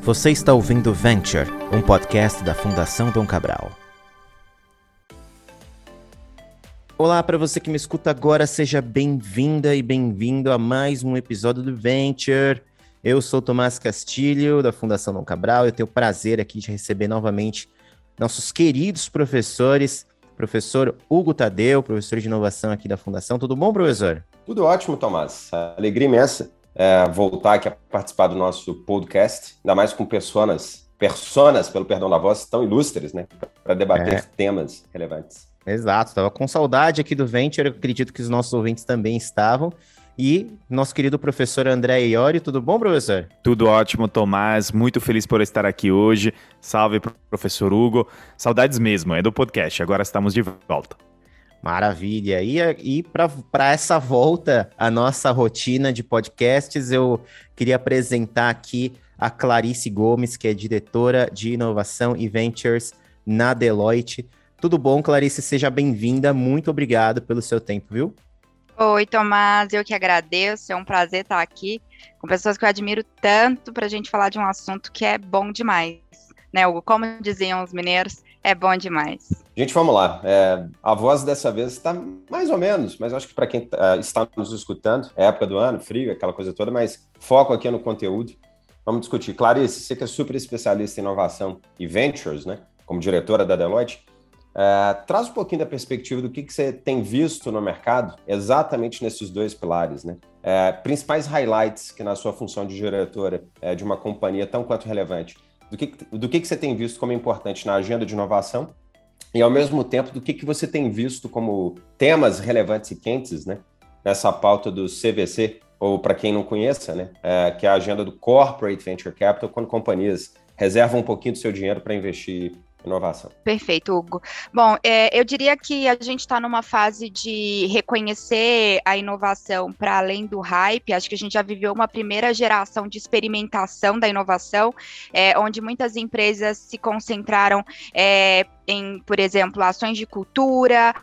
Você está ouvindo Venture, um podcast da Fundação Dom Cabral. Olá para você que me escuta agora, seja bem-vinda e bem-vindo a mais um episódio do Venture. Eu sou Tomás Castilho, da Fundação Dom Cabral, e eu tenho o prazer aqui de receber novamente nossos queridos professores, professor Hugo Tadeu, professor de inovação aqui da Fundação. Tudo bom, professor? Tudo ótimo, Tomás. Alegria imensa é, voltar aqui a participar do nosso podcast, ainda mais com personas, personas, pelo perdão da voz, tão ilustres, né? Para debater é. temas relevantes. Exato, estava com saudade aqui do Venture, acredito que os nossos ouvintes também estavam. E nosso querido professor André Iori, tudo bom, professor? Tudo ótimo, Tomás. Muito feliz por estar aqui hoje. Salve, professor Hugo. Saudades mesmo, é do podcast. Agora estamos de volta. Maravilha. E, e para essa volta à nossa rotina de podcasts, eu queria apresentar aqui a Clarice Gomes, que é diretora de inovação e ventures na Deloitte. Tudo bom, Clarice? Seja bem-vinda. Muito obrigado pelo seu tempo, viu? Oi, Tomás. Eu que agradeço. É um prazer estar aqui com pessoas que eu admiro tanto para a gente falar de um assunto que é bom demais. Né? Como diziam os mineiros, é bom demais. Gente, vamos lá. É, a voz dessa vez está mais ou menos, mas acho que para quem uh, está nos escutando, é época do ano, frio, aquela coisa toda, mas foco aqui no conteúdo. Vamos discutir. Clarice, você que é super especialista em inovação e ventures, né? Como diretora da Deloitte, uh, traz um pouquinho da perspectiva do que, que você tem visto no mercado exatamente nesses dois pilares, né? Uh, principais highlights que na sua função de diretora de uma companhia tão quanto relevante do que, do que, que você tem visto como importante na agenda de inovação e, ao mesmo tempo, do que, que você tem visto como temas relevantes e quentes né, nessa pauta do CVC, ou para quem não conheça, né, é, que é a agenda do Corporate Venture Capital, quando companhias reservam um pouquinho do seu dinheiro para investir inovação. Perfeito, Hugo. Bom, é, eu diria que a gente está numa fase de reconhecer a inovação para além do hype. Acho que a gente já viveu uma primeira geração de experimentação da inovação, é, onde muitas empresas se concentraram é, em, por exemplo, ações de cultura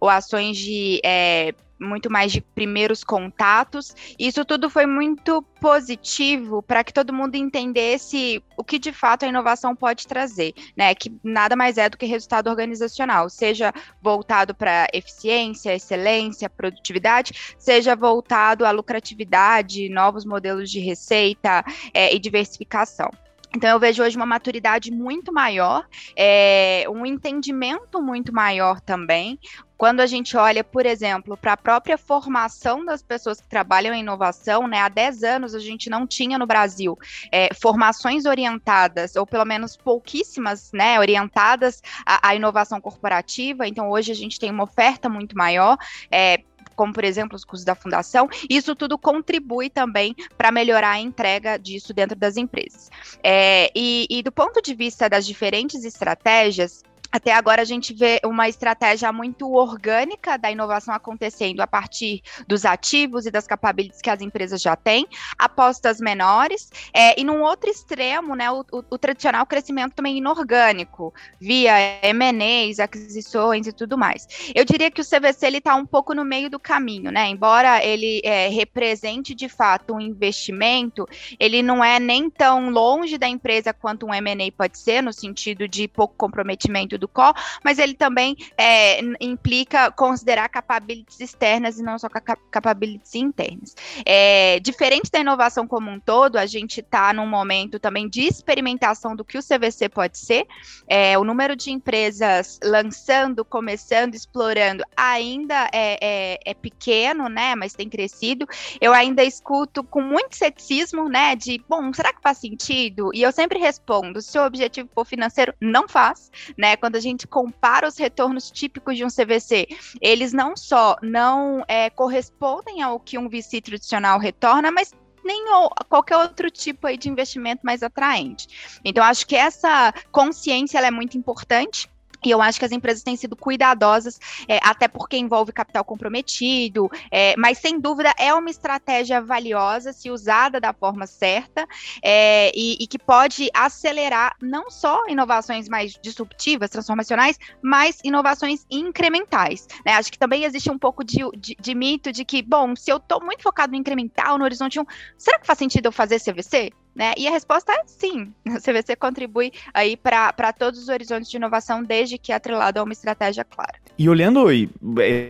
ou ações de é, muito mais de primeiros contatos. Isso tudo foi muito positivo para que todo mundo entendesse o que de fato a inovação pode trazer, né? Que nada mais é do que resultado organizacional, seja voltado para eficiência, excelência, produtividade, seja voltado à lucratividade, novos modelos de receita é, e diversificação. Então, eu vejo hoje uma maturidade muito maior, é, um entendimento muito maior também. Quando a gente olha, por exemplo, para a própria formação das pessoas que trabalham em inovação, né, há 10 anos a gente não tinha no Brasil é, formações orientadas, ou pelo menos pouquíssimas, né, orientadas à, à, inovação corporativa. Então, hoje a gente tem uma oferta muito maior. É, como por exemplo os custos da fundação, isso tudo contribui também para melhorar a entrega disso dentro das empresas. É, e, e do ponto de vista das diferentes estratégias, até agora a gente vê uma estratégia muito orgânica da inovação acontecendo a partir dos ativos e das capabilities que as empresas já têm, apostas menores, é, e num outro extremo, né, o, o, o, tradicional crescimento também inorgânico, via M&As, aquisições e tudo mais. Eu diria que o CVC ele está um pouco no meio do caminho, né? Embora ele é, represente de fato um investimento, ele não é nem tão longe da empresa quanto um M&A pode ser, no sentido de pouco comprometimento do core, mas ele também é, implica considerar capabilities externas e não só capabilities internas. É, diferente da inovação como um todo, a gente está num momento também de experimentação do que o CVC pode ser. É, o número de empresas lançando, começando, explorando ainda é, é, é pequeno, né? Mas tem crescido. Eu ainda escuto com muito ceticismo, né? De, bom, será que faz sentido? E eu sempre respondo: se o objetivo for financeiro, não faz, né? Quando a gente compara os retornos típicos de um CVC, eles não só não é, correspondem ao que um VC tradicional retorna, mas nem qualquer outro tipo aí de investimento mais atraente. Então, acho que essa consciência é muito importante e eu acho que as empresas têm sido cuidadosas, é, até porque envolve capital comprometido, é, mas sem dúvida é uma estratégia valiosa se usada da forma certa é, e, e, que pode acelerar não só inovações mais disruptivas, transformacionais, mas inovações incrementais. Né? Acho que também existe um pouco de, de, de mito de que, bom, se eu estou muito focado no incremental, no horizonte 1, será que faz sentido eu fazer CVC? Né? E a resposta é sim. O CVC contribui aí para todos os horizontes de inovação, desde que atrelado a uma estratégia clara. E olhando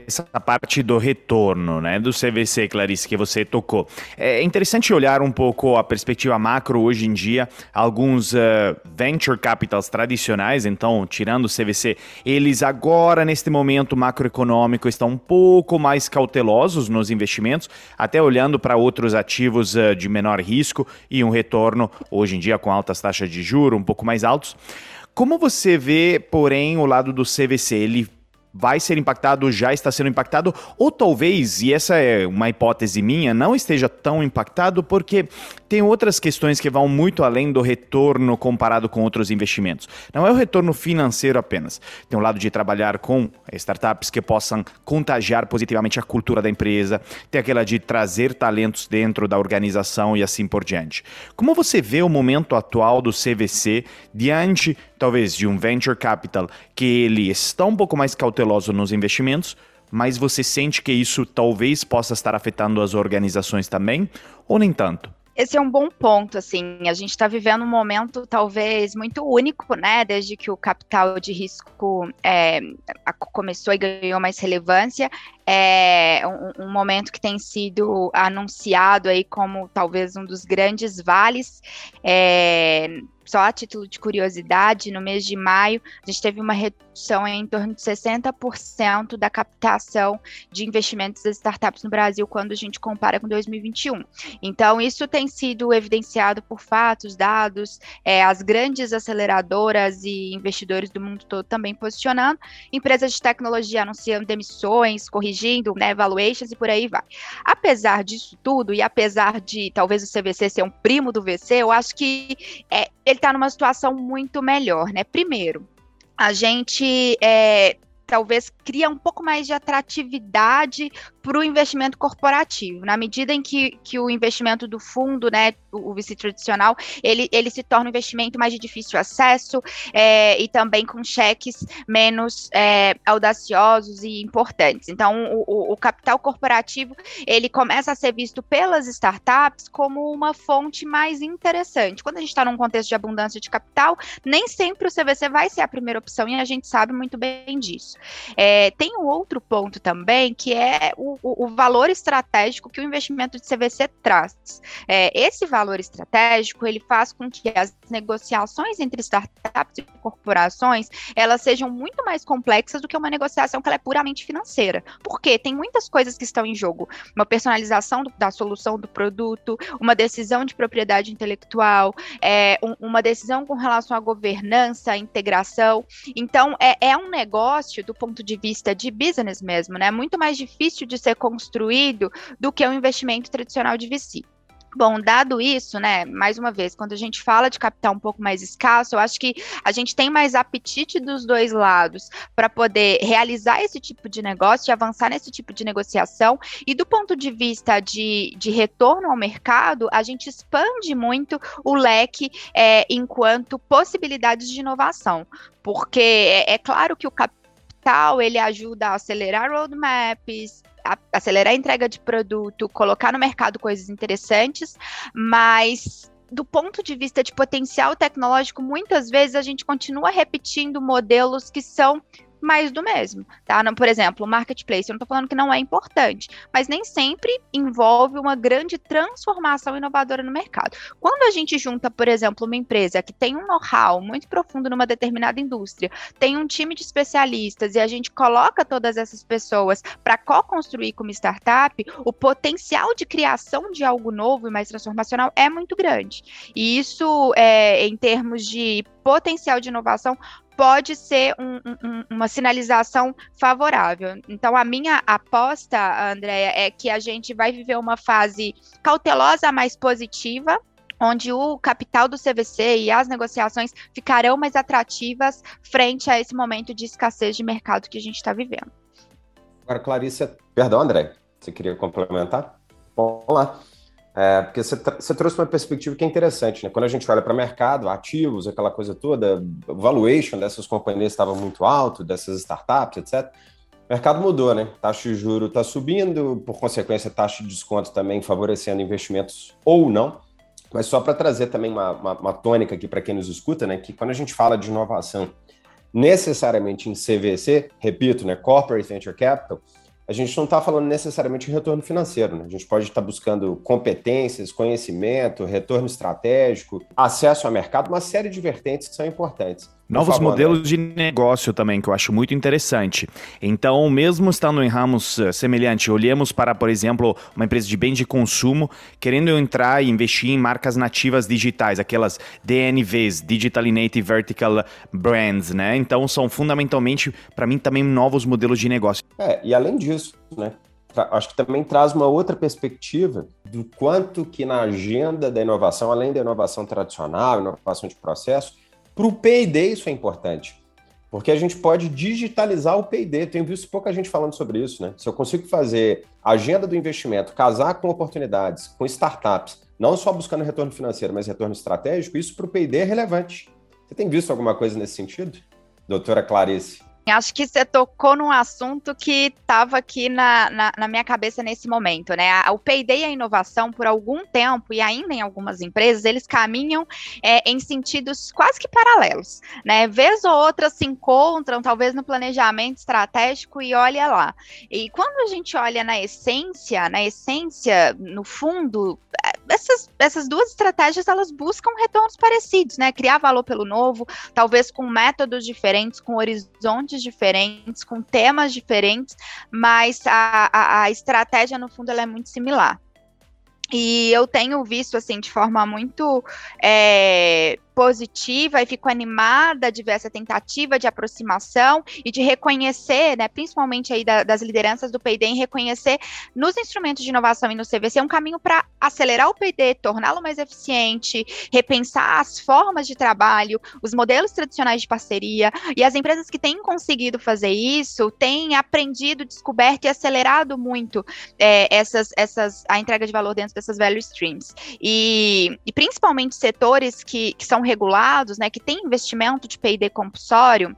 essa parte do retorno né, do CVC, Clarice, que você tocou, é interessante olhar um pouco a perspectiva macro hoje em dia. Alguns uh, venture capitals tradicionais, então, tirando o CVC, eles agora, neste momento macroeconômico, estão um pouco mais cautelosos nos investimentos, até olhando para outros ativos uh, de menor risco e um retorno, hoje em dia, com altas taxas de juro um pouco mais altos. Como você vê, porém, o lado do CVC? Ele vai ser impactado, já está sendo impactado, ou talvez, e essa é uma hipótese minha, não esteja tão impactado porque tem outras questões que vão muito além do retorno comparado com outros investimentos. Não é o retorno financeiro apenas. Tem o lado de trabalhar com startups que possam contagiar positivamente a cultura da empresa, tem aquela de trazer talentos dentro da organização e assim por diante. Como você vê o momento atual do CVC diante, talvez, de um venture capital que ele está um pouco mais cauteloso nos investimentos, mas você sente que isso talvez possa estar afetando as organizações também, ou nem tanto? Esse é um bom ponto, assim, a gente está vivendo um momento talvez muito único, né, desde que o capital de risco é, começou e ganhou mais relevância, é um, um, momento que tem sido anunciado aí como talvez um dos grandes vales, é, só a título de curiosidade, no mês de maio, a gente teve uma redução em torno de 60% da captação de investimentos das startups no Brasil quando a gente compara com 2021. Então, isso tem sido evidenciado por fatos, dados, é, as grandes aceleradoras e investidores do mundo todo também posicionando, empresas de tecnologia anunciando demissões, corrigindo né, valuations e por aí vai. Apesar disso tudo, e apesar de talvez o CVC ser um primo do VC, eu acho que é, ele está numa situação muito melhor, né? Primeiro, a gente é, talvez cria um pouco mais de atratividade para o investimento corporativo, na medida em que, que o investimento do fundo, né, o, o VC tradicional, ele, ele se torna um investimento mais de difícil acesso é, e também com cheques menos é, audaciosos e importantes. Então, o, o, capital corporativo, ele começa a ser visto pelas startups como uma fonte mais interessante. Quando a gente está num contexto de abundância de capital, nem sempre o CVC vai ser a primeira opção e a gente sabe muito bem disso. É, tem um outro ponto também, que é o o, o, valor estratégico que o investimento de CVC traz. É, esse valor estratégico ele faz com que as negociações entre startups e corporações elas sejam muito mais complexas do que uma negociação que é puramente financeira. Porque tem muitas coisas que estão em jogo. Uma personalização do, da solução do produto, uma decisão de propriedade intelectual, é, um, uma decisão com relação à governança, integração. Então, é, é um negócio do ponto de vista de business mesmo, né? Muito mais difícil de ser construído do que o um investimento tradicional de VC. Bom, dado isso, né, mais uma vez, quando a gente fala de capital um pouco mais escasso, eu acho que a gente tem mais apetite dos dois lados para poder realizar esse tipo de negócio e avançar nesse tipo de negociação. E do ponto de vista de, de retorno ao mercado, a gente expande muito o leque é, enquanto possibilidades de inovação. Porque é, é claro que o capital ele ajuda a acelerar roadmaps, acelerar a entrega de produto, colocar no mercado coisas interessantes, mas do ponto de vista de potencial tecnológico, muitas vezes a gente continua repetindo modelos que são mais do mesmo, tá? Não, por exemplo, o marketplace, eu não estou falando que não é importante, mas nem sempre envolve uma grande transformação inovadora no mercado. Quando a gente junta, por exemplo, uma empresa que tem um know-how muito profundo numa determinada indústria, tem um time de especialistas e a gente coloca todas essas pessoas para co-construir como startup, o potencial de criação de algo novo e mais transformacional é muito grande. E isso, é, em termos de potencial de inovação, pode ser um, um, uma sinalização favorável. Então, a minha aposta, Andréia, é que a gente vai viver uma fase cautelosa, mais positiva, onde o capital do CVC e as negociações ficarão mais atrativas frente a esse momento de escassez de mercado que a gente está vivendo. Agora, Clarissa, perdão, André, você queria complementar? Vamos lá. É, porque você, você, trouxe uma perspectiva que é interessante, né? Quando a gente olha para mercado, ativos, aquela coisa toda, valuation dessas companhias estava muito alto, dessas startups, etc. O mercado mudou, né? Taxa de juro está subindo, por consequência, taxa de desconto também favorecendo investimentos ou não. Mas só para trazer também uma, uma, uma tônica aqui para quem nos escuta, né, que quando a gente fala de inovação necessariamente em CVC, repito, né, Corporate Venture Capital, a gente não está falando necessariamente de retorno financeiro, né? A gente pode estar tá buscando competências, conhecimento, retorno estratégico, acesso ao mercado, uma série de vertentes que são importantes. Novos favor, modelos André. de negócio também, que eu acho muito interessante. Então, mesmo estando em ramos uh, semelhantes, olhemos para, por exemplo, uma empresa de bem de consumo querendo entrar e investir em marcas nativas digitais, aquelas DNVs, Digital Native Vertical Brands, né? Então, são fundamentalmente, para mim, também novos modelos de negócio. É, e além disso, né? acho que também traz uma outra perspectiva do quanto que na agenda da inovação, além da inovação tradicional, inovação de processo, para o P&D isso é importante, porque a gente pode digitalizar o P&D. Tenho visto pouca gente falando sobre isso, né? Se eu consigo fazer agenda do investimento, casar com oportunidades, com startups, não só buscando retorno financeiro, mas retorno estratégico, isso para o P&D é relevante. Você tem visto alguma coisa nesse sentido, doutora Clarice? Acho que você tocou num assunto que estava aqui na, na, na, minha cabeça nesse momento, né? O P&D e a inovação, por algum tempo, e ainda em algumas empresas, eles caminham é, em sentidos quase que paralelos, né? Vez ou outra se encontram, talvez no planejamento estratégico, e olha lá. E quando a gente olha na essência, na essência, no fundo, essas, essas duas estratégias, elas buscam retornos parecidos, né? Criar valor pelo novo, talvez com métodos diferentes, com horizontes diferentes, com temas diferentes, mas a, a, a estratégia, no fundo, ela é muito similar. E eu tenho visto, assim, de forma muito é, positiva e fico animada de ver essa tentativa de aproximação e de reconhecer, né, principalmente aí da, das lideranças do P&D, em reconhecer nos instrumentos de inovação e no CVC um caminho para acelerar o P&D, torná-lo mais eficiente, repensar as formas de trabalho, os modelos tradicionais de parceria, e as empresas que têm conseguido fazer isso têm aprendido, descoberto e acelerado muito é, essas, essas, a entrega de valor dentro dessas value streams. E, e principalmente setores que, que são regulados, né, que têm investimento de P&D compulsório,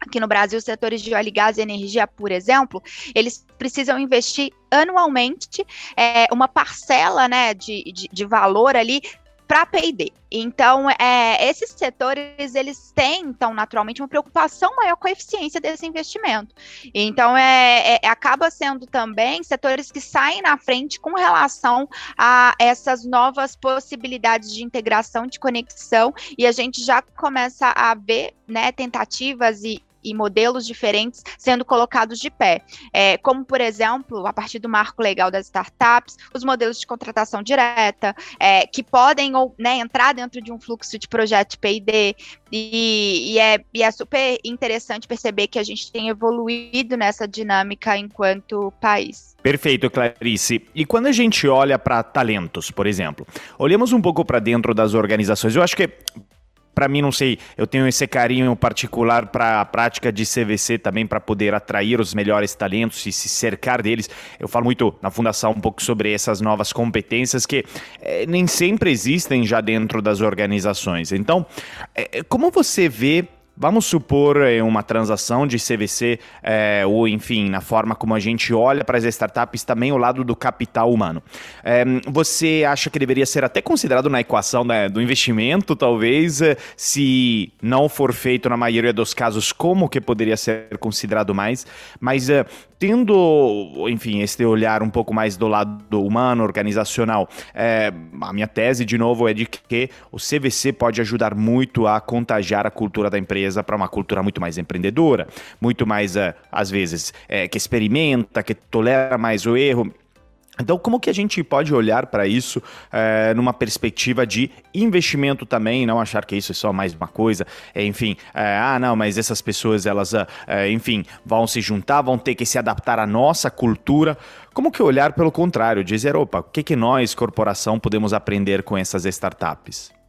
aqui no Brasil, os setores de óleo e gás e energia, por exemplo, eles precisam investir anualmente é, uma parcela né, de, de, de valor ali para P&D. Então, é, esses setores, eles têm, então, naturalmente, uma preocupação maior com a eficiência desse investimento. Então, é, é, acaba sendo também setores que saem na frente com relação a essas novas possibilidades de integração, de conexão, e a gente já começa a ver, né, tentativas e, e modelos diferentes sendo colocados de pé. É, como, por exemplo, a partir do marco legal das startups, os modelos de contratação direta, é, que podem ou, né, entrar dentro de um fluxo de projeto P&D, e, e, é, e é super interessante perceber que a gente tem evoluído nessa dinâmica enquanto país. Perfeito, Clarice. E quando a gente olha para talentos, por exemplo, olhamos um pouco para dentro das organizações. Eu acho que para mim, não sei, eu tenho esse carinho particular para a prática de CVC também, para poder atrair os melhores talentos e se cercar deles. Eu falo muito na Fundação um pouco sobre essas novas competências que é, nem sempre existem já dentro das organizações. Então, é, como você vê Vamos supor é, uma transação de CVC, é, ou enfim, na forma como a gente olha para as startups, também ao lado do capital humano. É, você acha que deveria ser até considerado na equação né, do investimento, talvez, é, se não for feito na maioria dos casos, como que poderia ser considerado mais? Mas é, tendo, enfim, esse olhar um pouco mais do lado humano, organizacional, é, a minha tese, de novo, é de que o CVC pode ajudar muito a contagiar a cultura da empresa para uma cultura muito mais empreendedora, muito mais, uh, às vezes, é, que experimenta, que tolera mais o erro. Então, como que a gente pode olhar para isso é, numa perspectiva de investimento também, não achar que isso é só mais uma coisa, é, enfim, é, ah, não, mas essas pessoas, elas, enfim, vão se juntar, vão ter que se adaptar à nossa cultura. Como que olhar pelo contrário, dizer, opa, o que, que nós, corporação, podemos aprender com essas startups?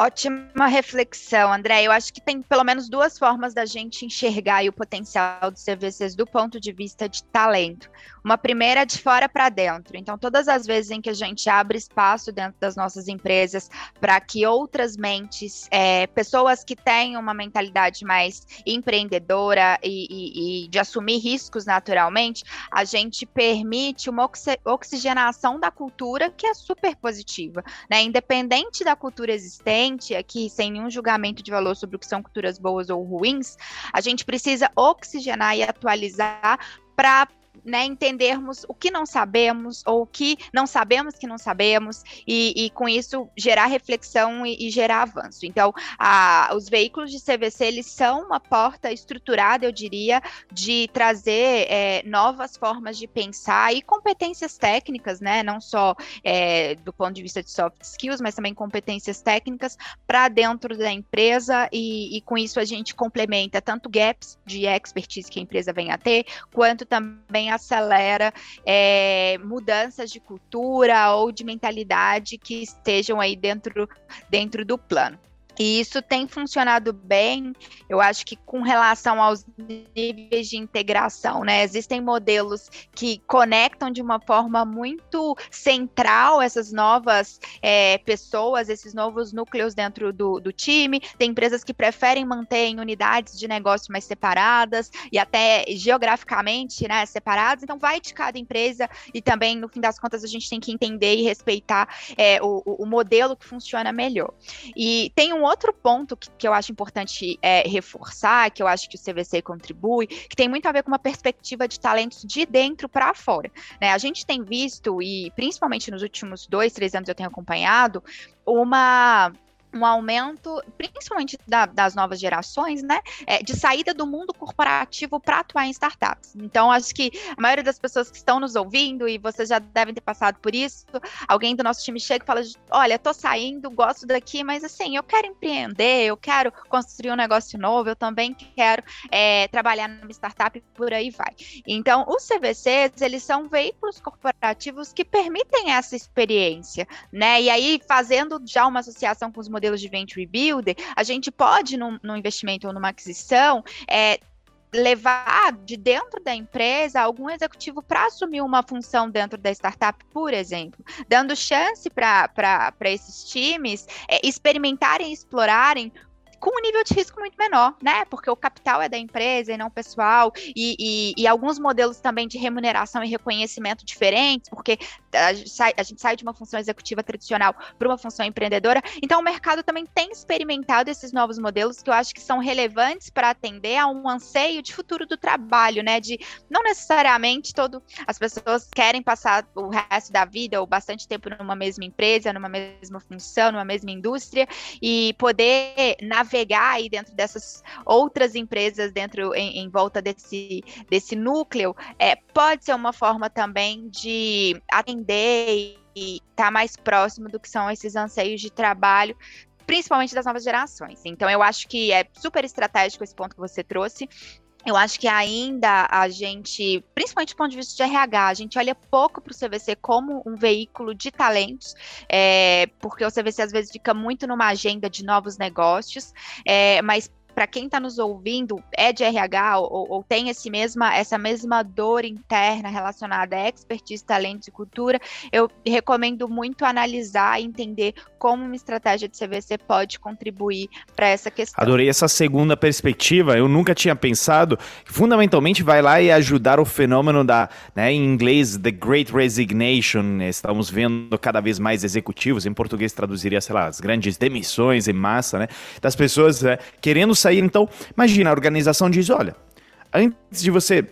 Ótima reflexão, André. Eu acho que tem pelo menos duas formas da gente enxergar o potencial dos CVCs do ponto de vista de talento. Uma primeira é de fora para dentro. Então, todas as vezes em que a gente abre espaço dentro das nossas empresas para que outras mentes, é, pessoas que têm uma mentalidade mais empreendedora e, e, e de assumir riscos naturalmente, a gente permite uma oxigenação da cultura que é super positiva, né? Independente da cultura existente gente aqui, sem nenhum julgamento de valor sobre o que são culturas boas ou ruins, a gente precisa oxigenar e atualizar para né, entendermos o que não sabemos ou o que não sabemos que não sabemos e, e com isso gerar reflexão e, e gerar avanço. Então, a, os veículos de CVC eles são uma porta estruturada, eu diria, de trazer é, novas formas de pensar e competências técnicas, né, não só é, do ponto de vista de soft skills, mas também competências técnicas para dentro da empresa e, e com isso a gente complementa tanto gaps de expertise que a empresa vem a ter, quanto também acelera é, mudanças de cultura ou de mentalidade que estejam aí dentro, dentro do plano. E isso tem funcionado bem, eu acho que com relação aos níveis de integração, né? Existem modelos que conectam de uma forma muito central essas novas é, pessoas, esses novos núcleos dentro do, do time. Tem empresas que preferem manter em unidades de negócio mais separadas e até geograficamente né, separadas. Então, vai de cada empresa e também, no fim das contas, a gente tem que entender e respeitar é, o, o modelo que funciona melhor. E tem um outro ponto que, que eu acho importante é, reforçar, que eu acho que o CVC contribui, que tem muito a ver com uma perspectiva de talentos de dentro para fora. Né? A gente tem visto, e principalmente nos últimos dois, três anos eu tenho acompanhado, uma um aumento, principalmente da, das novas gerações, né, é, de saída do mundo corporativo para atuar em startups. Então, acho que a maioria das pessoas que estão nos ouvindo, e vocês já devem ter passado por isso, alguém do nosso time chega e fala: Olha, tô saindo, gosto daqui, mas assim, eu quero empreender, eu quero construir um negócio novo, eu também quero é, trabalhar numa startup e por aí vai. Então, os CVCs, eles são veículos corporativos que permitem essa experiência, né? E aí, fazendo já uma associação com os modelos de venture builder, a gente pode, num, num investimento ou numa aquisição, é, levar de dentro da empresa algum executivo para assumir uma função dentro da startup, por exemplo, dando chance para esses times é, experimentarem, explorarem com um nível de risco muito menor, né? Porque o capital é da empresa e não pessoal, e, e, e alguns modelos também de remuneração e reconhecimento diferentes, porque a gente sai, a gente sai de uma função executiva tradicional para uma função empreendedora. Então, o mercado também tem experimentado esses novos modelos que eu acho que são relevantes para atender a um anseio de futuro do trabalho, né? De não necessariamente todo as pessoas querem passar o resto da vida ou bastante tempo numa mesma empresa, numa mesma função, numa mesma indústria e poder navegar navegar aí dentro dessas outras empresas dentro em, em volta desse, desse núcleo, é, pode ser uma forma também de atender e estar tá mais próximo do que são esses anseios de trabalho principalmente das novas gerações. Então, eu acho que é super estratégico esse ponto que você trouxe. Eu acho que ainda a gente, principalmente do ponto de vista de RH, a gente olha pouco para o CVC como um veículo de talentos, é, porque o CVC às vezes fica muito numa agenda de novos negócios, é, mas para quem está nos ouvindo, é de RH ou, ou, tem esse mesma, essa mesma dor interna relacionada a expertise, talentos e cultura, eu recomendo muito analisar e entender como uma estratégia de CVC pode contribuir para essa questão. Adorei essa segunda perspectiva. Eu nunca tinha pensado fundamentalmente vai lá e ajudar o fenômeno da, né, em inglês, the Great Resignation. Estamos vendo cada vez mais executivos, em português traduziria, sei lá, as grandes demissões em massa, né, das pessoas né, querendo sair sair. Então, imagina, a organização diz: olha, antes de você.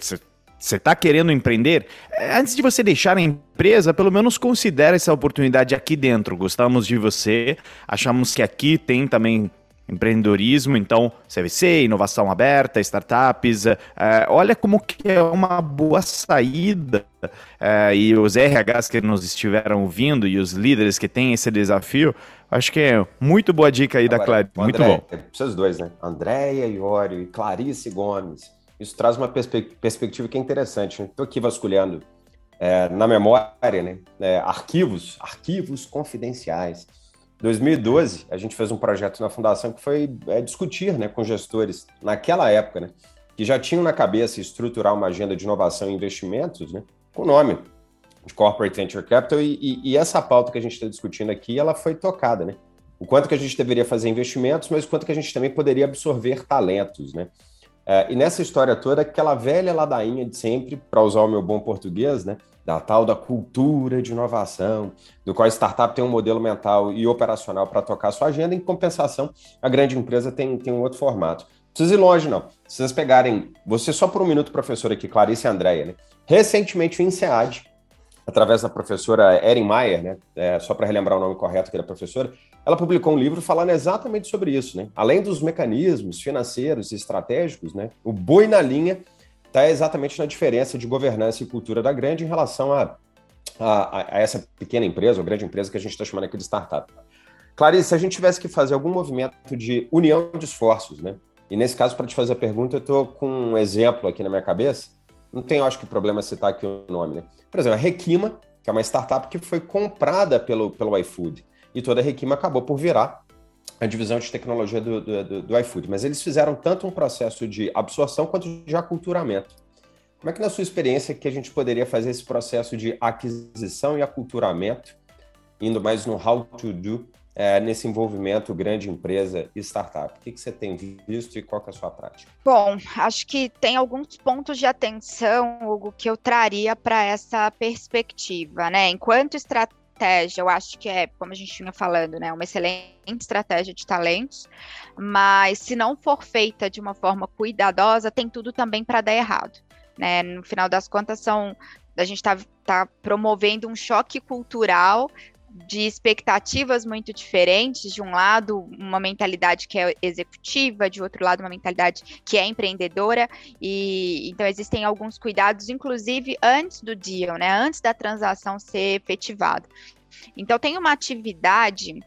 Você está querendo empreender? É, antes de você deixar a empresa, pelo menos considere essa oportunidade aqui dentro. Gostamos de você, achamos que aqui tem também empreendedorismo, então CVC, inovação aberta, startups, é, olha como que é uma boa saída e os RHs que nos estiveram ouvindo e os líderes que têm esse desafio, acho que é muito boa dica aí Agora, da Clarice, muito bom. É, vocês dois, né? Andréia Iório e Clarice Gomes, isso traz uma perspe perspectiva que é interessante. Estou aqui vasculhando é, na memória, né? É, arquivos, arquivos confidenciais 2012, a gente fez um projeto na fundação que foi é, discutir né, com gestores, naquela época, né, que já tinham na cabeça estruturar uma agenda de inovação e investimentos, né, com o nome Corporate Venture Capital, e, e, e essa pauta que a gente está discutindo aqui, ela foi tocada, né? O quanto que a gente deveria fazer investimentos, mas o quanto que a gente também poderia absorver talentos, né? É, e nessa história toda, aquela velha ladainha de sempre, para usar o meu bom português, né? Da tal da cultura de inovação, do qual a startup tem um modelo mental e operacional para tocar sua agenda, em compensação, a grande empresa tem, tem um outro formato. Não precisa ir longe, não. Se vocês pegarem, você só por um minuto, professor aqui, Clarice e Andréia, né? Recentemente, o INSEAD, através da professora Erin Mayer, né? É, só para relembrar o nome correto aqui da professora, ela publicou um livro falando exatamente sobre isso, né? Além dos mecanismos financeiros e estratégicos, né? O boi na linha está exatamente na diferença de governança e cultura da grande em relação a, a, a essa pequena empresa ou grande empresa que a gente está chamando aqui de startup. Clarice, se a gente tivesse que fazer algum movimento de união de esforços, né? E nesse caso, para te fazer a pergunta, eu estou com um exemplo aqui na minha cabeça. Não tem, acho que, problema citar aqui o nome, né? Por exemplo, a Requima, que é uma startup que foi comprada pelo, pelo iFood e toda a Requima acabou por virar a divisão de tecnologia do, do, do, iFood. Mas eles fizeram tanto um processo de absorção quanto de aculturamento. Como é que, na sua experiência, que a gente poderia fazer esse processo de aquisição e aculturamento, indo mais no how to do, é, nesse envolvimento grande empresa e startup? O que, que você tem visto e qual é a sua prática? Bom, acho que tem alguns pontos de atenção, Hugo, que eu traria para essa perspectiva, né? Enquanto estratégia eu acho que é, como a gente vinha falando, né, uma excelente estratégia de talentos, mas se não for feita de uma forma cuidadosa, tem tudo também para dar errado. Né? No final das contas, são a gente está tá promovendo um choque cultural de expectativas muito diferentes. De um lado, uma mentalidade que é executiva, de outro lado, uma mentalidade que é empreendedora. E então existem alguns cuidados, inclusive antes do deal, né? Antes da transação ser efetivada. Então tem uma atividade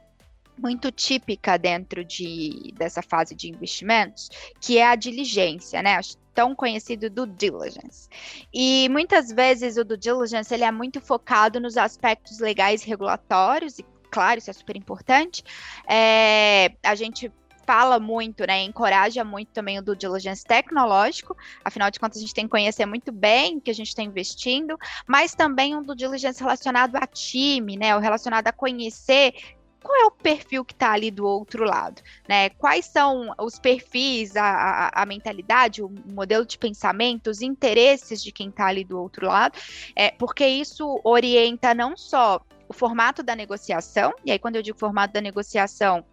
muito típica dentro de, dessa fase de investimentos, que é a diligência, né? Tão conhecido do diligence. E muitas vezes o do diligence ele é muito focado nos aspectos legais e regulatórios, e claro, isso é super importante. É, a gente fala muito, né, encoraja muito também o due diligence tecnológico, afinal de contas a gente tem que conhecer muito bem o que a gente está investindo, mas também um due diligence relacionado a time, né, o relacionado a conhecer qual é o perfil que está ali do outro lado, né? Quais são os perfis, a, a, a, mentalidade, o modelo de pensamento, os interesses de quem está ali do outro lado, é, porque isso orienta não só o formato da negociação, e aí quando eu digo formato da negociação,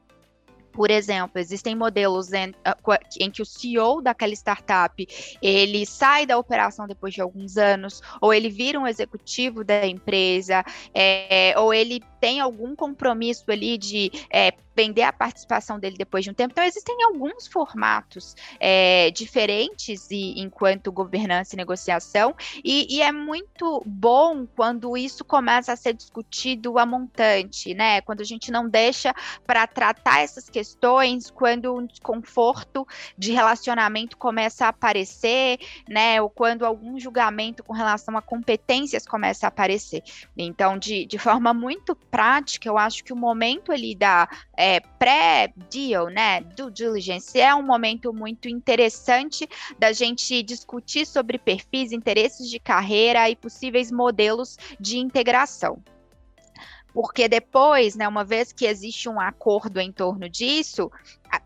por exemplo, existem modelos em, ah, em, que o CEO daquela startup ele sai da operação depois de alguns anos, ou ele vira um executivo da empresa, é, ou ele tem algum compromisso ali de é, vender a participação dele depois de um tempo. Então, existem alguns formatos é, diferentes e, enquanto governança e negociação, e, e, é muito bom quando isso começa a ser discutido a montante, né? Quando a gente não deixa para tratar essas questões quando um desconforto de relacionamento começa a aparecer, né? Ou quando algum julgamento com relação a competências começa a aparecer. Então, de, de forma muito prática, eu acho que o momento ali da é, pré-deal, né, due diligence, é um momento muito interessante da gente discutir sobre perfis, interesses de carreira e possíveis modelos de integração. Porque depois, né, uma vez que existe um acordo em torno disso,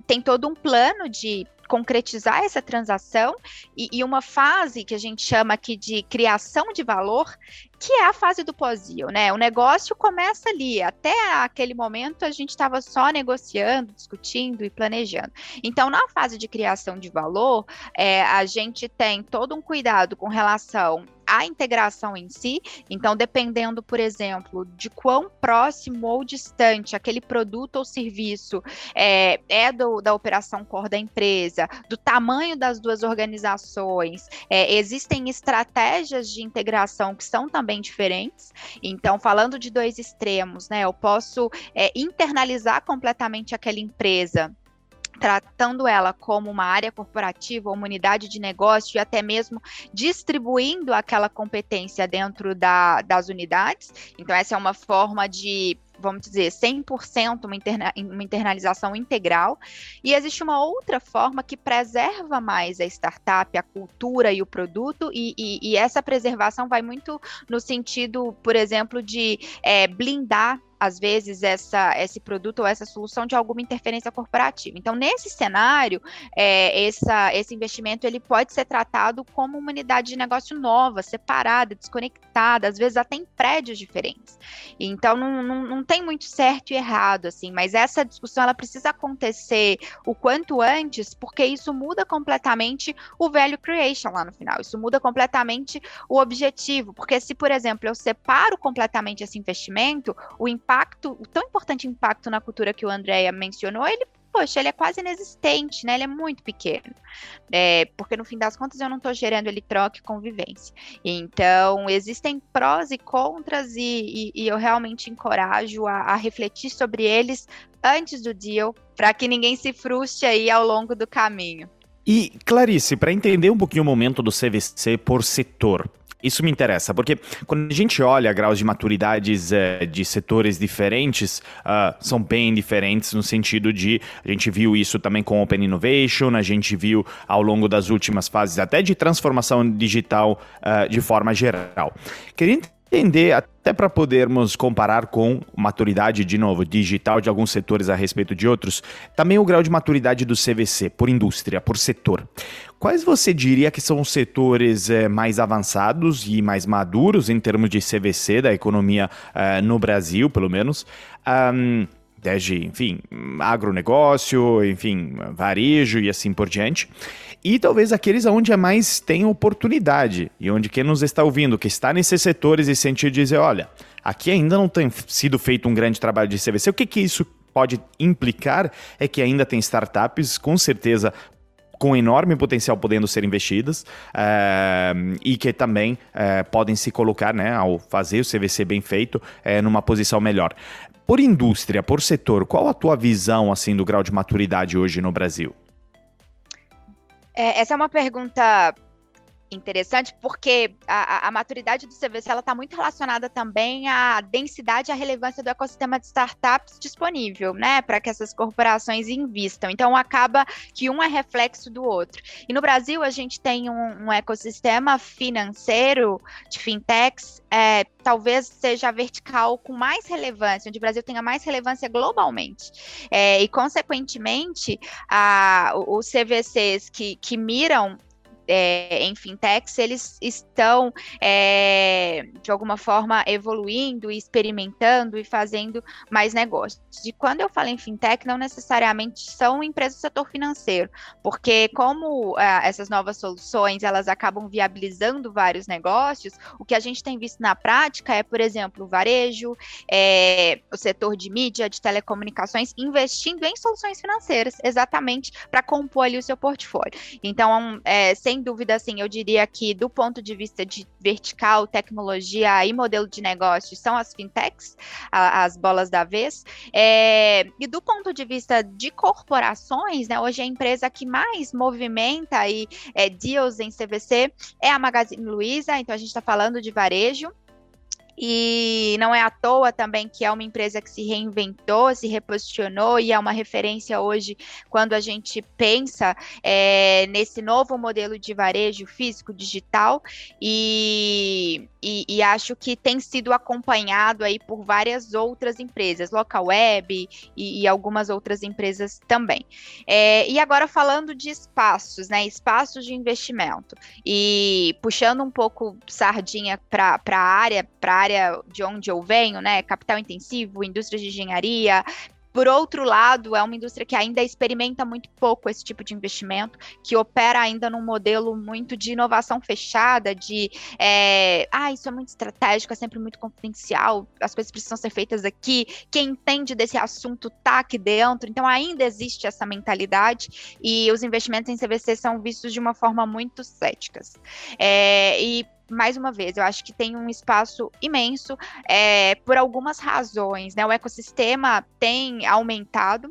tem todo um plano de concretizar essa transação e, e, uma fase que a gente chama aqui de criação de valor, que é a fase do pós-deal, né? O negócio começa ali, até aquele momento a gente estava só negociando, discutindo e planejando. Então, na fase de criação de valor, é, a gente tem todo um cuidado com relação à integração em si. Então, dependendo, por exemplo, de quão próximo ou distante aquele produto ou serviço é, é do, da operação core da empresa, do tamanho das duas organizações, é, existem estratégias de integração que são também bem diferentes. Então, falando de dois extremos, né? Eu posso é, internalizar completamente aquela empresa tratando ela como uma área corporativa, uma unidade de negócio e até mesmo distribuindo aquela competência dentro da, das unidades. Então, essa é uma forma de vamos dizer, 100% uma, interna, uma internalização integral, e existe uma outra forma que preserva mais a startup, a cultura e o produto, e, e, e essa preservação vai muito no sentido, por exemplo, de é, blindar às vezes, essa, esse produto ou essa solução de alguma interferência corporativa. Então, nesse cenário, é, essa, esse investimento ele pode ser tratado como uma unidade de negócio nova, separada, desconectada, às vezes até em prédios diferentes. Então, não, não, não tem muito certo e errado, assim, mas essa discussão ela precisa acontecer o quanto antes, porque isso muda completamente o value creation lá no final, isso muda completamente o objetivo, porque se, por exemplo, eu separo completamente esse investimento, o impacto impacto, o tão importante impacto na cultura que o Andréia mencionou, ele poxa, ele é quase inexistente, né? Ele é muito pequeno. É, porque no fim das contas eu não estou gerando ele troca e convivência. Então, existem prós e contras, e, e, e eu realmente encorajo a, a, refletir sobre eles antes do deal, para que ninguém se frustre aí ao longo do caminho. E, Clarice, para entender um pouquinho o momento do CVC por setor, isso me interessa, porque quando a gente olha graus de maturidades é, de setores diferentes, uh, são bem diferentes no sentido de a gente viu isso também com Open Innovation, a gente viu ao longo das últimas fases até de transformação digital uh, de forma geral. Queria entender, até para podermos comparar com maturidade, de novo, digital de alguns setores a respeito de outros, também o grau de maturidade do CVC, por indústria, por setor. Quais você diria que são os setores é, mais avançados e mais maduros em termos de CVC da economia é, no Brasil, pelo menos? Um, desde, enfim, agronegócio, enfim, varejo e assim por diante. E talvez aqueles onde é mais tem oportunidade e onde quem nos está ouvindo, que está nesses setores e sentir dizer, olha, aqui ainda não tem sido feito um grande trabalho de CVC, o que que isso pode implicar é que ainda tem startups, com certeza com enorme potencial podendo ser investidas é, e que também é, podem se colocar, né, ao fazer o CVC bem feito, é, numa posição melhor. Por indústria, por setor, qual a tua visão assim do grau de maturidade hoje no Brasil? É, essa é uma pergunta interessante porque a, a, maturidade do CVC está muito relacionada também à densidade e à relevância do ecossistema de startups disponível, né, para que essas corporações invistam. Então acaba que um é reflexo do outro. E no Brasil a gente tem um, um ecossistema financeiro de fintechs, é, talvez seja a vertical com mais relevância, onde o Brasil tenha mais relevância globalmente. É, e consequentemente, a, os CVCs que, que miram é, em fintechs, eles estão, é, de alguma forma, evoluindo, experimentando e fazendo mais negócios. E quando eu falo em fintech, não necessariamente são empresas do setor financeiro, porque como é, essas novas soluções, elas acabam viabilizando vários negócios, o que a gente tem visto na prática é, por exemplo, o varejo, é, o setor de mídia, de telecomunicações, investindo em soluções financeiras, exatamente para compor ali o seu portfólio. Então, é, sem dúvida, assim, eu diria que do ponto de vista de vertical, tecnologia e modelo de negócio, são as fintechs, a, as bolas da vez. É, e do ponto de vista de corporações, né, hoje a empresa que mais movimenta e é, deals em CVC é a Magazine Luiza, então a gente está falando de varejo. E não é à toa também que é uma empresa que se reinventou, se reposicionou e é uma referência hoje quando a gente pensa é, nesse novo modelo de varejo físico digital e, e, e, acho que tem sido acompanhado aí por várias outras empresas, Local Web e, e algumas outras empresas também. É, e agora falando de espaços, né? Espaços de investimento e puxando um pouco sardinha para a área, para a área área de onde eu venho, né, capital intensivo, indústria de engenharia, por outro lado, é uma indústria que ainda experimenta muito pouco esse tipo de investimento, que opera ainda num modelo muito de inovação fechada, de é, ah, isso é muito estratégico, é sempre muito confidencial, as coisas precisam ser feitas aqui, quem entende desse assunto tá aqui dentro, então ainda existe essa mentalidade e os investimentos em CVC são vistos de uma forma muito céticas. É, e mais uma vez, eu acho que tem um espaço imenso é, por algumas razões, né? O ecossistema tem aumentado,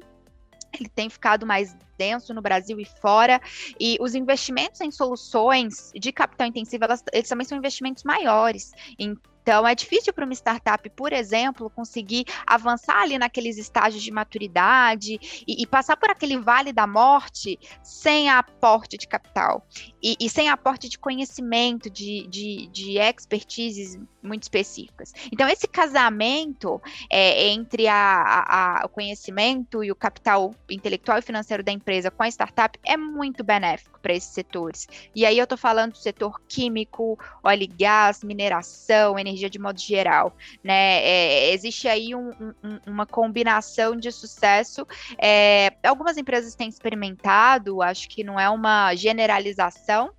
ele tem ficado mais denso no Brasil e fora, e os investimentos em soluções de capital intensivo, elas, eles também são investimentos maiores. Então, é difícil para uma startup, por exemplo, conseguir avançar ali naqueles estágios de maturidade e, e passar por aquele vale da morte sem aporte de capital e, e sem aporte de conhecimento, de, de, de expertises muito específicas. Então, esse casamento é, entre a, a, a, o conhecimento e o capital intelectual e financeiro da empresa com a startup é muito benéfico para esses setores. E aí eu estou falando do setor químico, óleo e gás, mineração, energia de modo geral. Né? É, existe aí um, um, uma combinação de sucesso. É, algumas empresas têm experimentado, acho que não é uma generalização,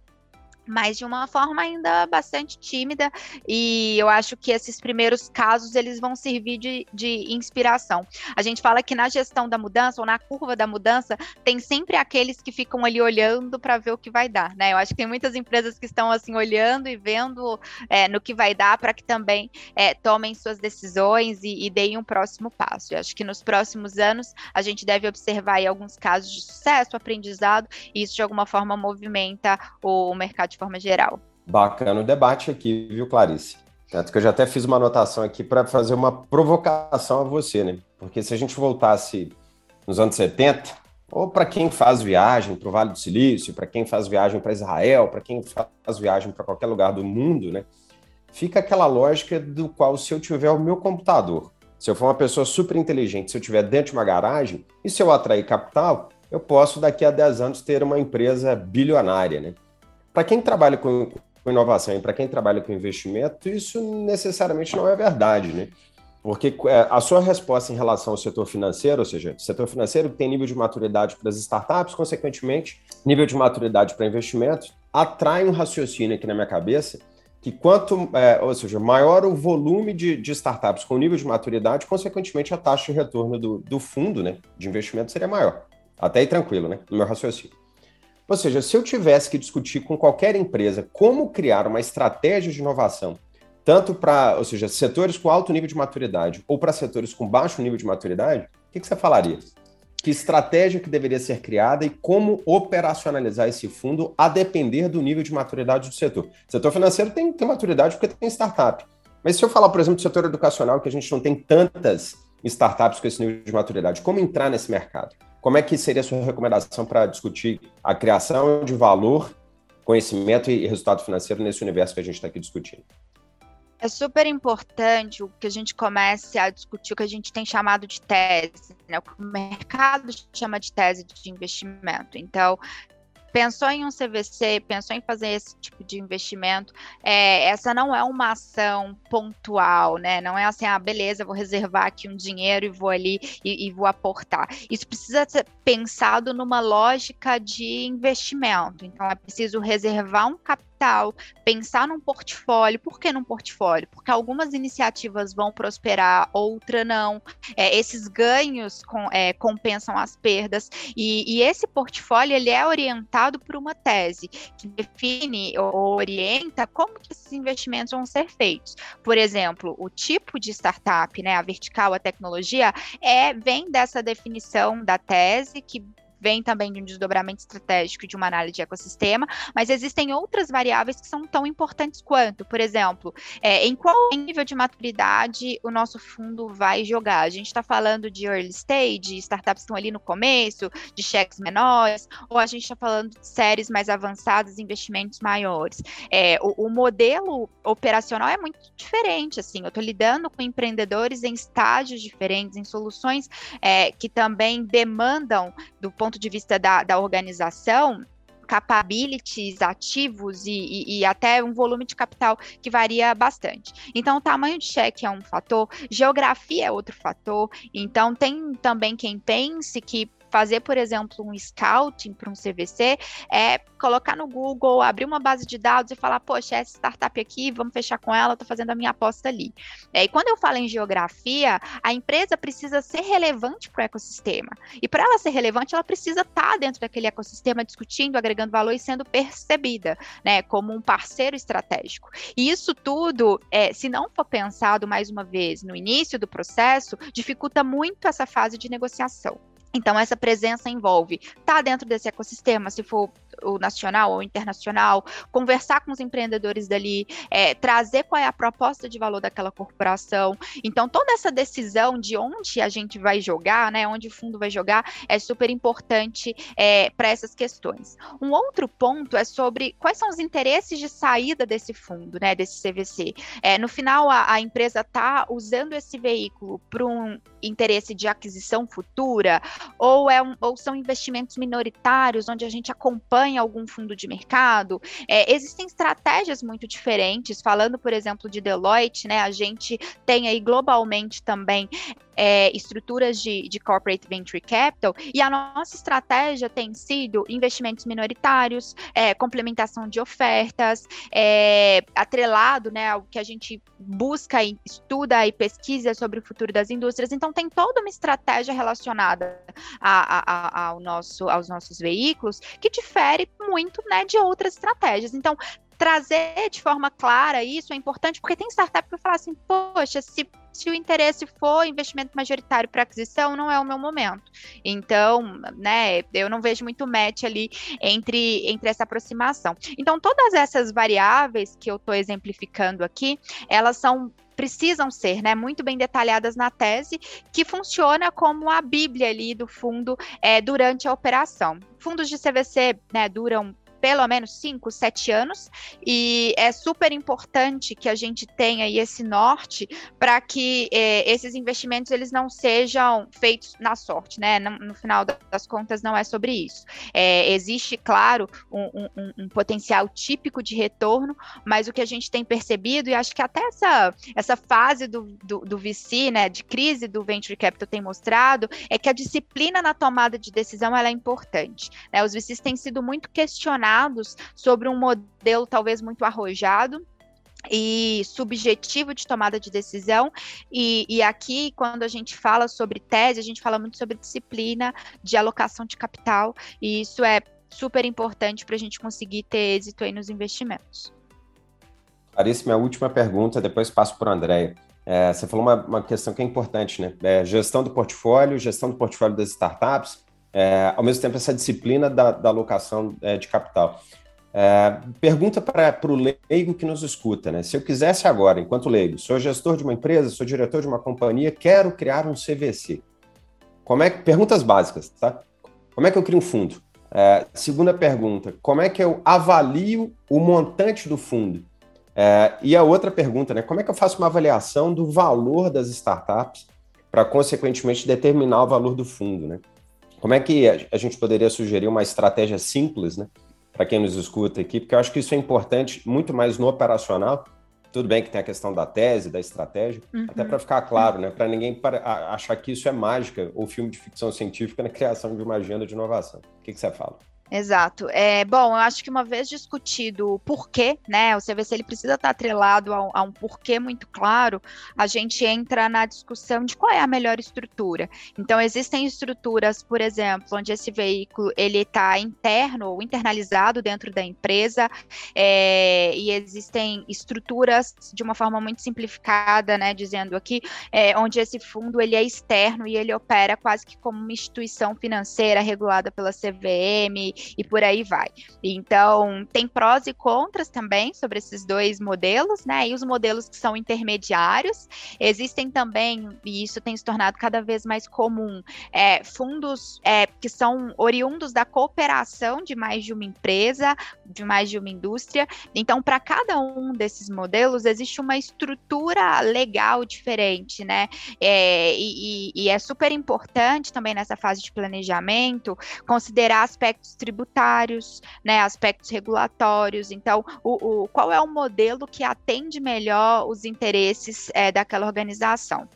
mas de uma forma ainda bastante tímida, e eu acho que esses primeiros casos eles vão servir de, de inspiração. A gente fala que na gestão da mudança ou na curva da mudança tem sempre aqueles que ficam ali olhando para ver o que vai dar, né? Eu acho que tem muitas empresas que estão assim olhando e vendo é, no que vai dar para que também é, tomem suas decisões e, e deem um próximo passo. Eu acho que nos próximos anos a gente deve observar alguns casos de sucesso, aprendizado, e isso de alguma forma movimenta o mercado de forma geral. Bacana o debate aqui, viu, Clarice? Tanto que eu já até fiz uma anotação aqui para fazer uma provocação a você, né? Porque se a gente voltasse nos anos 70, ou para quem faz viagem para o Vale do Silício, para quem faz viagem para Israel, para quem faz viagem para qualquer lugar do mundo, né? Fica aquela lógica do qual, se eu tiver o meu computador, se eu for uma pessoa super inteligente, se eu tiver dentro de uma garagem, e se eu atrair capital, eu posso daqui a 10 anos ter uma empresa bilionária, né? Para quem trabalha com, com inovação e para quem trabalha com investimento, isso necessariamente não é verdade, né? Porque é, a sua resposta em relação ao setor financeiro, ou seja, setor financeiro tem nível de maturidade para as startups, consequentemente, nível de maturidade para investimentos, atrai um raciocínio aqui na minha cabeça que quanto, é, ou seja, maior o volume de, de, startups com nível de maturidade, consequentemente a taxa de retorno do, do fundo né, de investimento seria maior. Até aí tranquilo, né? No meu raciocínio. Ou seja, se eu tivesse que discutir com qualquer empresa como criar uma estratégia de inovação, tanto para, ou seja, setores com alto nível de maturidade ou para setores com baixo nível de maturidade, o que, que você falaria? Que estratégia que deveria ser criada e como operacionalizar esse fundo a depender do nível de maturidade do setor. O setor financeiro tem, tem maturidade porque tem startup. Mas se eu falar, por exemplo, do setor educacional, que a gente não tem tantas startups com esse nível de maturidade, como entrar nesse mercado? Como é que seria a sua recomendação para discutir a criação de valor, conhecimento e resultado financeiro nesse universo que a gente está aqui discutindo? É super importante que a gente comece a discutir o que a gente tem chamado de tese, né? o que o mercado chama de tese de investimento. Então, pensou em um CVC, pensou em fazer esse tipo de investimento, é, essa não é uma ação pontual, né? Não é assim, ah, beleza, vou reservar aqui um dinheiro e vou ali e, e vou aportar. Isso precisa ser pensado numa lógica de investimento. Então, é preciso reservar um capital capital, pensar num portfólio. Por que num portfólio? Porque algumas iniciativas vão prosperar, outra não. É, esses ganhos com, é, compensam as perdas. E, e, esse portfólio ele é orientado por uma tese que define ou orienta como que esses investimentos vão ser feitos. Por exemplo, o tipo de startup, né, a vertical, a tecnologia, é vem dessa definição da tese que vem também de um desdobramento estratégico de uma análise de ecossistema, mas existem outras variáveis que são tão importantes quanto, por exemplo, é, em qual nível de maturidade o nosso fundo vai jogar. A gente está falando de early stage, startups estão ali no começo, de cheques menores, ou a gente está falando de séries mais avançadas, investimentos maiores. É, o, o, modelo operacional é muito diferente, assim, eu estou lidando com empreendedores em estágios diferentes, em soluções é, que também demandam, do ponto ponto de vista da, da organização, capabilities ativos e, e, e, até um volume de capital que varia bastante. Então, o tamanho de cheque é um fator, geografia é outro fator. Então, tem também quem pense que fazer, por exemplo, um scouting para um CVC é colocar no Google, abrir uma base de dados e falar, poxa, essa startup aqui, vamos fechar com ela, estou fazendo a minha aposta ali. É, e quando eu falo em geografia, a empresa precisa ser relevante para o ecossistema. E para ela ser relevante, ela precisa estar tá dentro daquele ecossistema discutindo, agregando valor e sendo percebida, né, como um parceiro estratégico. E isso tudo, é, se não for pensado mais uma vez no início do processo, dificulta muito essa fase de negociação. Então, essa presença envolve estar tá dentro desse ecossistema, se for o nacional ou internacional, conversar com os empreendedores dali, é, trazer qual é a proposta de valor daquela corporação. Então, toda essa decisão de onde a gente vai jogar, né, onde o fundo vai jogar, é super importante é, para essas questões. Um outro ponto é sobre quais são os interesses de saída desse fundo, né, desse CVC. É, no final, a, a empresa está usando esse veículo para um interesse de aquisição futura, ou, é um, ou são investimentos minoritários, onde a gente acompanha algum fundo de mercado. É, existem estratégias muito diferentes, falando, por exemplo, de Deloitte, né? A gente tem aí globalmente também é, estruturas de, de corporate venture capital, e a nossa estratégia tem sido investimentos minoritários, é, complementação de ofertas, é, atrelado né, ao que a gente busca e estuda e pesquisa sobre o futuro das indústrias. Então, tem toda uma estratégia relacionada a, a, a, ao nosso, aos nossos veículos que difere muito né, de outras estratégias. Então, trazer de forma clara isso é importante, porque tem startup que fala assim, poxa, se, se o interesse for investimento majoritário para aquisição, não é o meu momento. Então, né, eu não vejo muito match ali entre, entre essa aproximação. Então, todas essas variáveis que eu estou exemplificando aqui, elas são precisam ser né, muito bem detalhadas na tese, que funciona como a bíblia ali do fundo é, durante a operação. Fundos de CVC né, duram pelo menos 5, 7 anos, e é super importante que a gente tenha aí esse norte para que eh, esses investimentos eles não sejam feitos na sorte, né? No, no final das contas, não é sobre isso. É, existe, claro, um, um, um, potencial típico de retorno, mas o que a gente tem percebido, e acho que até essa, essa fase do, do, do VC, né, de crise do Venture Capital tem mostrado, é que a disciplina na tomada de decisão ela é importante. Né? Os VCs têm sido muito questionados sobre um modelo talvez muito arrojado e subjetivo de tomada de decisão. E, e, aqui, quando a gente fala sobre tese, a gente fala muito sobre disciplina de alocação de capital, e isso é super importante para a gente conseguir ter êxito aí nos investimentos. Clarice, minha última pergunta, depois passo para o André. É, você falou uma, uma, questão que é importante, né? É, gestão do portfólio, gestão do portfólio das startups, é, ao mesmo tempo essa disciplina da, da alocação é, de capital. É, pergunta para o leigo que nos escuta, né? Se eu quisesse agora, enquanto leigo, sou gestor de uma empresa, sou diretor de uma companhia, quero criar um CVC. Como é que, perguntas básicas, tá? Como é que eu crio um fundo? É, segunda pergunta, como é que eu avalio o montante do fundo? É, e a outra pergunta, né? Como é que eu faço uma avaliação do valor das startups para, consequentemente, determinar o valor do fundo, né? Como é que a gente poderia sugerir uma estratégia simples, né? Para quem nos escuta aqui, porque eu acho que isso é importante muito mais no operacional. Tudo bem que tem a questão da tese, da estratégia, uhum. até para ficar claro, né? Para ninguém achar que isso é mágica ou filme de ficção científica na criação de uma agenda de inovação. O que, que você fala? Exato. É, bom, eu acho que uma vez discutido o porquê, né, o CVC ele precisa estar atrelado a, a, um porquê muito claro, a gente entra na discussão de qual é a melhor estrutura. Então, existem estruturas, por exemplo, onde esse veículo ele está interno ou internalizado dentro da empresa, é, e existem estruturas de uma forma muito simplificada, né, dizendo aqui, é, onde esse fundo ele é externo e ele opera quase que como uma instituição financeira regulada pela CVM e por aí vai. Então, tem prós e contras também sobre esses dois modelos, né? E os modelos que são intermediários. Existem também, e isso tem se tornado cada vez mais comum, é, fundos é, que são oriundos da cooperação de mais de uma empresa, de mais de uma indústria. Então, para cada um desses modelos, existe uma estrutura legal diferente, né? É, e, e é super importante também nessa fase de planejamento considerar aspectos tributários, né, aspectos regulatórios. Então, o, o, qual é o modelo que atende melhor os interesses é, daquela organização?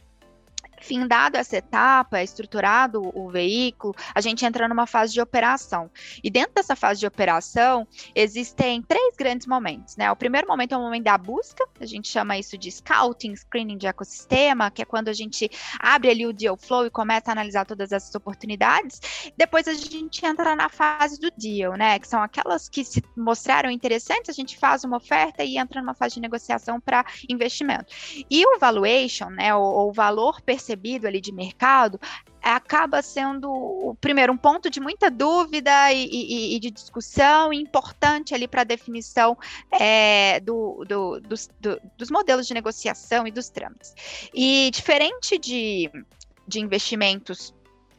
Findado essa etapa, estruturado o veículo, a gente entra numa fase de operação. E dentro dessa fase de operação, existem três grandes momentos, né? O primeiro momento é o momento da busca, a gente chama isso de scouting, screening de ecossistema, que é quando a gente abre ali o deal flow e começa a analisar todas essas oportunidades. Depois a gente entra na fase do deal, né? Que são aquelas que se mostraram interessantes, a gente faz uma oferta e entra numa fase de negociação para investimento. E o valuation, né, o, o valor percebido ali de mercado, acaba sendo, o primeiro, um ponto de muita dúvida e, e, e de discussão importante ali para a definição é, do, do, dos, do, dos modelos de negociação e dos trâmites. E diferente de, de investimentos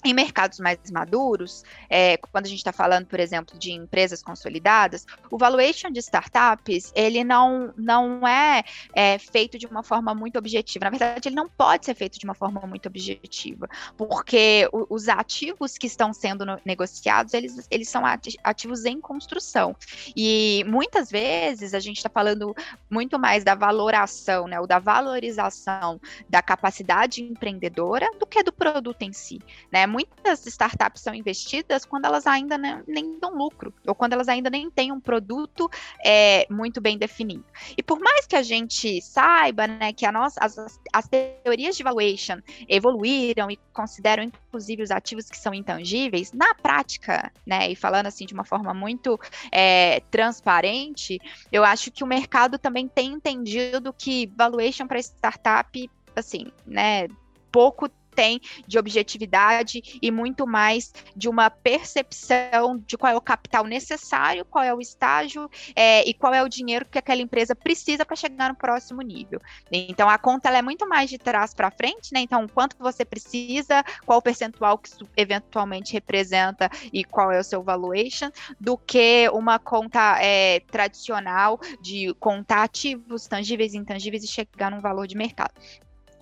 em mercados mais maduros, é, quando a gente está falando, por exemplo, de empresas consolidadas, o valuation de startups ele não, não é, é, feito de uma forma muito objetiva. Na verdade, ele não pode ser feito de uma forma muito objetiva, porque o, os ativos que estão sendo no, negociados eles, eles são ativos em construção. E muitas vezes a gente está falando muito mais da valoração, né, ou da valorização da capacidade empreendedora do que do produto em si, né? Muitas startups são investidas quando elas ainda nem, dão lucro, ou quando elas ainda nem têm um produto é, muito bem definido. E por mais que a gente saiba né, que a nossa, as, as teorias de valuation evoluíram e consideram, inclusive, os ativos que são intangíveis, na prática, né, e falando assim de uma forma muito é, transparente, eu acho que o mercado também tem entendido que valuation para startup, assim, né, pouco tem de objetividade e muito mais de uma percepção de qual é o capital necessário, qual é o estágio é, e qual é o dinheiro que aquela empresa precisa para chegar no próximo nível. Então a conta é muito mais de trás para frente, né? Então quanto você precisa, qual o percentual que isso eventualmente representa e qual é o seu valuation, do que uma conta é, tradicional de contar ativos tangíveis e intangíveis e chegar num valor de mercado.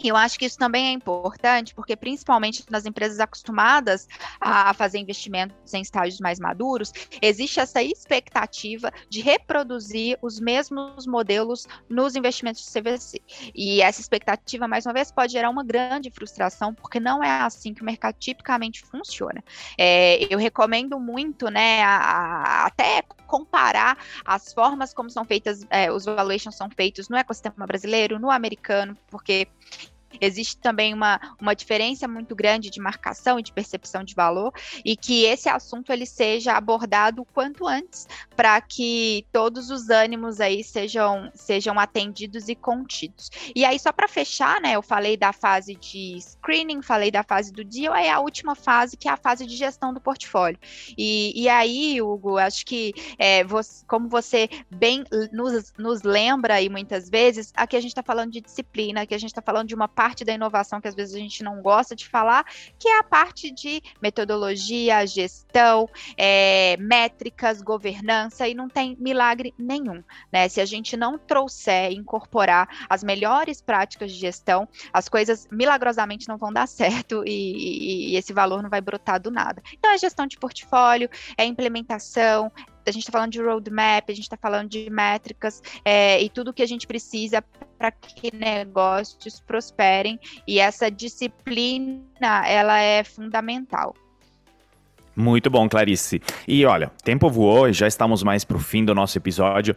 Eu acho que isso também é importante, porque principalmente nas empresas acostumadas a fazer investimentos em estágios mais maduros, existe essa expectativa de reproduzir os mesmos modelos nos investimentos de CVC. E essa expectativa, mais uma vez, pode gerar uma grande frustração, porque não é assim que o mercado tipicamente funciona. É, eu recomendo muito, né, a, a, até comparar as formas como são feitas, é, os valuations são feitos no ecossistema brasileiro, no americano, porque existe também uma, uma diferença muito grande de marcação e de percepção de valor, e que esse assunto ele seja abordado o quanto antes, para que todos os ânimos aí sejam, sejam atendidos e contidos. E aí, só para fechar, né, eu falei da fase de screening, falei da fase do deal, aí a última fase, que é a fase de gestão do portfólio. E, e aí, Hugo, acho que é, você, como você bem nos, nos lembra aí muitas vezes, aqui a gente está falando de disciplina, aqui a gente está falando de uma parte da inovação que às vezes a gente não gosta de falar, que é a parte de metodologia, gestão, é, métricas, governança, e não tem milagre nenhum. Né? Se a gente não trouxer, incorporar as melhores práticas de gestão, as coisas milagrosamente não vão dar certo e, e, e esse valor não vai brotar do nada. Então, é gestão de portfólio, é implementação, a gente está falando de roadmap, a gente está falando de métricas é, e tudo que a gente precisa para que negócios prosperem e essa disciplina ela é fundamental. Muito bom, Clarice. E olha, tempo voou e já estamos mais para o fim do nosso episódio.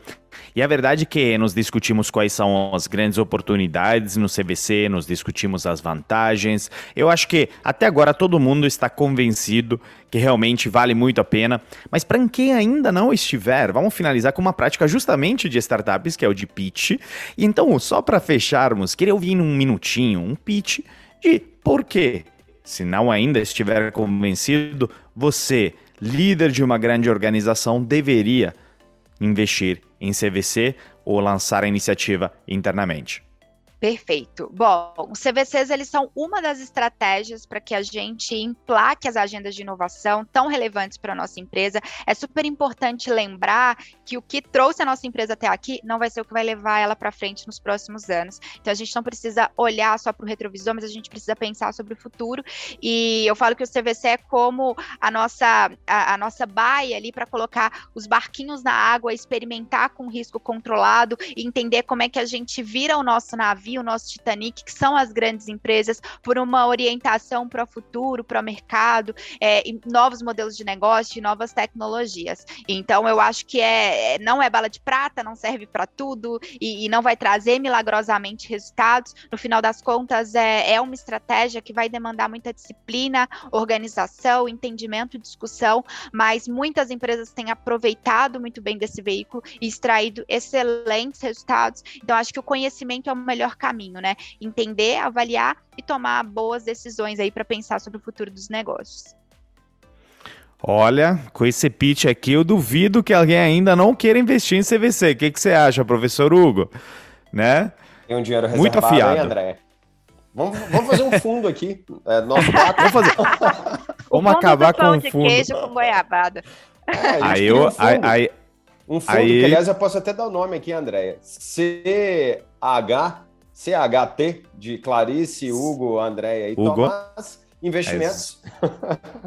E a verdade é que nos discutimos quais são as grandes oportunidades no CVC, nos discutimos as vantagens. Eu acho que até agora todo mundo está convencido que realmente vale muito a pena. Mas para quem ainda não estiver, vamos finalizar com uma prática justamente de startups, que é o de pitch. E então, só para fecharmos, queria ouvir num minutinho um pitch de por quê se não ainda estiver convencido, você, líder de uma grande organização, deveria investir em CVC ou lançar a iniciativa internamente. Perfeito. Bom, os CVCs eles são uma das estratégias para que a gente emplaque as agendas de inovação tão relevantes para a nossa empresa. É super importante lembrar que o que trouxe a nossa empresa até aqui não vai ser o que vai levar ela para frente nos próximos anos. Então a gente não precisa olhar só para o retrovisor, mas a gente precisa pensar sobre o futuro. E eu falo que o CVC é como a nossa a, a nossa baia ali para colocar os barquinhos na água, experimentar com risco controlado entender como é que a gente vira o nosso navio, o nosso Titanic, que são as grandes empresas, por uma orientação para o futuro, para o mercado, é, novos modelos de negócio e novas tecnologias. Então, eu acho que é, é não é bala de prata, não serve para tudo e, e, não vai trazer milagrosamente resultados. No final das contas, é, é uma estratégia que vai demandar muita disciplina, organização, entendimento, discussão, mas muitas empresas têm aproveitado muito bem desse veículo e extraído excelentes resultados. Então, acho que o conhecimento é o melhor melhor caminho, né? Entender, avaliar e tomar boas decisões aí para pensar sobre o futuro dos negócios. Olha, com esse pitch aqui, eu duvido que alguém ainda não queira investir em CVC. O que, que você acha, professor Hugo? Né? Tem um dinheiro reservado Muito afiado. Aí, André? Vamos, vamos fazer um fundo aqui. É, nosso vamos fazer. vamos acabar com um fundo. queijo com goiabada. É, aí eu, um fundo, aí, aí, um fundo aí... que, aliás, eu posso até dar o nome aqui, André. CH, CHT, de Clarice, Hugo, André e Hugo. Tomás, Investimentos. É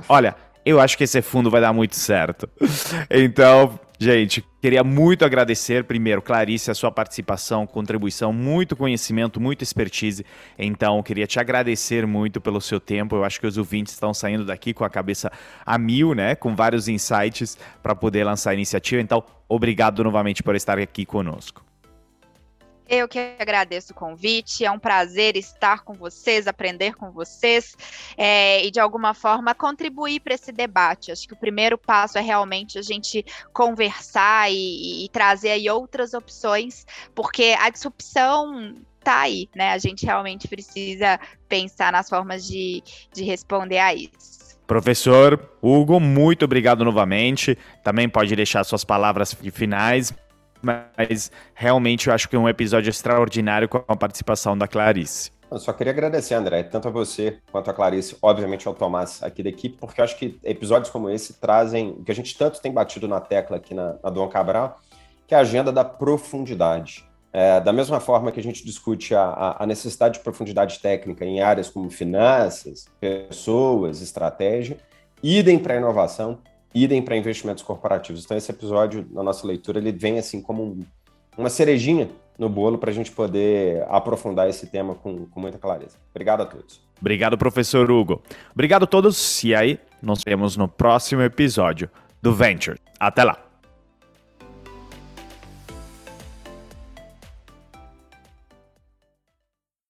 Olha, eu acho que esse fundo vai dar muito certo. Então, gente, queria muito agradecer, primeiro, Clarice, a sua participação, contribuição, muito conhecimento, muita expertise. Então, queria te agradecer muito pelo seu tempo. Eu acho que os ouvintes estão saindo daqui com a cabeça a mil, né? Com vários insights para poder lançar a iniciativa. Então, obrigado novamente por estar aqui conosco. Eu que agradeço o convite, é um prazer estar com vocês, aprender com vocês é, e de alguma forma contribuir para esse debate. Acho que o primeiro passo é realmente a gente conversar e, e trazer aí outras opções, porque a disrupção está aí, né? A gente realmente precisa pensar nas formas de, de responder a isso. Professor Hugo, muito obrigado novamente. Também pode deixar suas palavras finais mas realmente eu acho que é um episódio extraordinário com a participação da Clarice. Eu só queria agradecer, André, tanto a você quanto a Clarice, obviamente ao Tomás aqui da equipe, porque eu acho que episódios como esse trazem o que a gente tanto tem batido na tecla aqui na, na Dom Cabral, que é a agenda da profundidade. É, da mesma forma que a gente discute a, a, necessidade de profundidade técnica em áreas como finanças, pessoas, estratégia, idem para a inovação, idem para investimentos corporativos. Então, esse episódio, na nossa leitura, ele vem assim como um, uma cerejinha no bolo para a gente poder aprofundar esse tema com, com muita clareza. Obrigado a todos. Obrigado, professor Hugo. Obrigado a todos. E aí, nos vemos no próximo episódio do Venture. Até lá.